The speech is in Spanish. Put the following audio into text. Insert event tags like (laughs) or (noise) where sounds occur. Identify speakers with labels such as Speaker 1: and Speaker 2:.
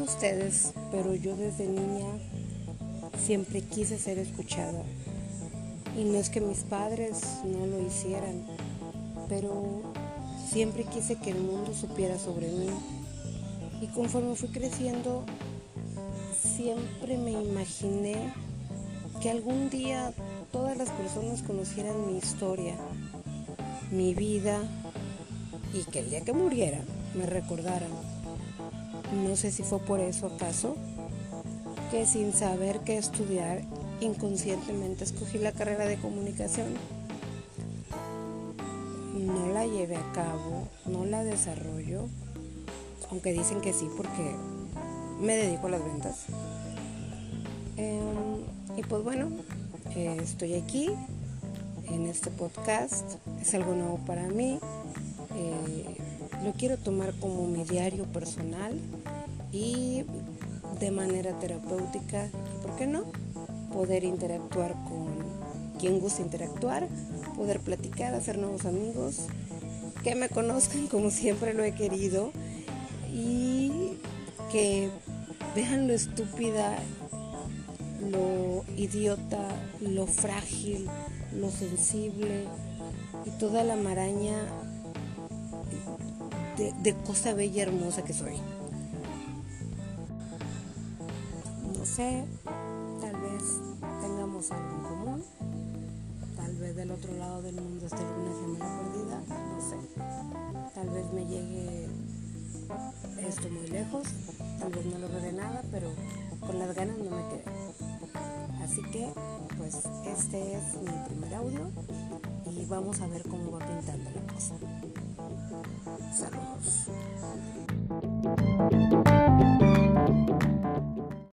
Speaker 1: ustedes, pero yo desde niña siempre quise ser escuchada. Y no es que mis padres no lo hicieran, pero siempre quise que el mundo supiera sobre mí. Y conforme fui creciendo, siempre me imaginé que algún día todas las personas conocieran mi historia, mi vida y que el día que muriera me recordaran. No sé si fue por eso acaso que sin saber qué estudiar inconscientemente escogí la carrera de comunicación. No la llevé a cabo, no la desarrollo, aunque dicen que sí porque me dedico a las ventas. Em, y pues bueno, estoy aquí en este podcast, es algo nuevo para mí. Eh, lo quiero tomar como mi diario personal y de manera terapéutica, ¿por qué no? Poder interactuar con quien guste interactuar, poder platicar, hacer nuevos amigos, que me conozcan (laughs) como siempre lo he querido y que vean lo estúpida, lo idiota, lo frágil, lo sensible y toda la maraña de, cosa bella y hermosa que soy. No sé, tal vez tengamos algo en común, tal vez del otro lado del mundo esté alguna gemela perdida, no sé. Tal vez me llegue esto muy lejos, tal vez no logre nada, pero con las ganas no me quedé. Así que, pues este es mi primer audio y vamos a ver cómo va pintando la cosa. Saludos.